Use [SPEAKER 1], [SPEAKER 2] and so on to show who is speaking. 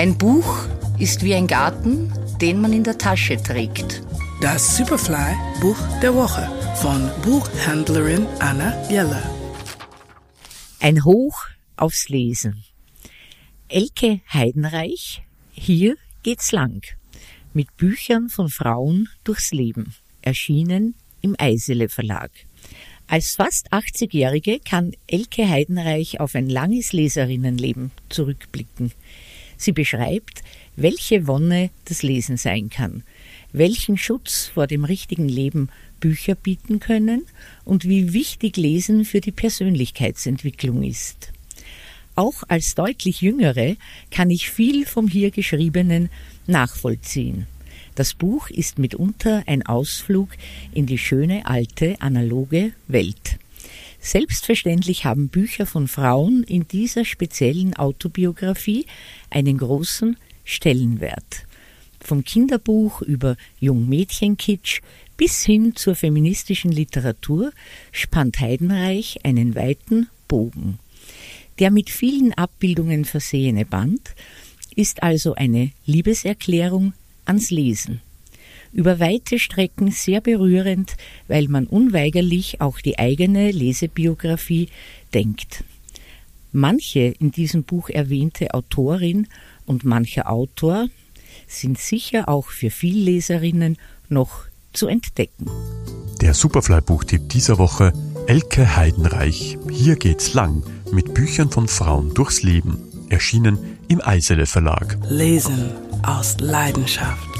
[SPEAKER 1] Ein Buch ist wie ein Garten, den man in der Tasche trägt.
[SPEAKER 2] Das Superfly Buch der Woche von Buchhändlerin Anna Jeller.
[SPEAKER 3] Ein Hoch aufs Lesen. Elke Heidenreich, hier geht's lang. Mit Büchern von Frauen durchs Leben. Erschienen im Eisele Verlag. Als fast 80-Jährige kann Elke Heidenreich auf ein langes Leserinnenleben zurückblicken. Sie beschreibt, welche Wonne das Lesen sein kann, welchen Schutz vor dem richtigen Leben Bücher bieten können und wie wichtig Lesen für die Persönlichkeitsentwicklung ist. Auch als deutlich Jüngere kann ich viel vom hier Geschriebenen nachvollziehen. Das Buch ist mitunter ein Ausflug in die schöne alte analoge Welt. Selbstverständlich haben Bücher von Frauen in dieser speziellen Autobiografie einen großen Stellenwert. Vom Kinderbuch über Jungmädchenkitsch bis hin zur feministischen Literatur spannt Heidenreich einen weiten Bogen. Der mit vielen Abbildungen versehene Band ist also eine Liebeserklärung ans Lesen über weite Strecken sehr berührend, weil man unweigerlich auch die eigene Lesebiografie denkt. Manche in diesem Buch erwähnte Autorin und mancher Autor sind sicher auch für Vielleserinnen noch zu entdecken.
[SPEAKER 4] Der Superfly-Buchtipp dieser Woche Elke Heidenreich. Hier geht's lang mit Büchern von Frauen durchs Leben. Erschienen im Eisele Verlag.
[SPEAKER 2] Lesen aus Leidenschaft.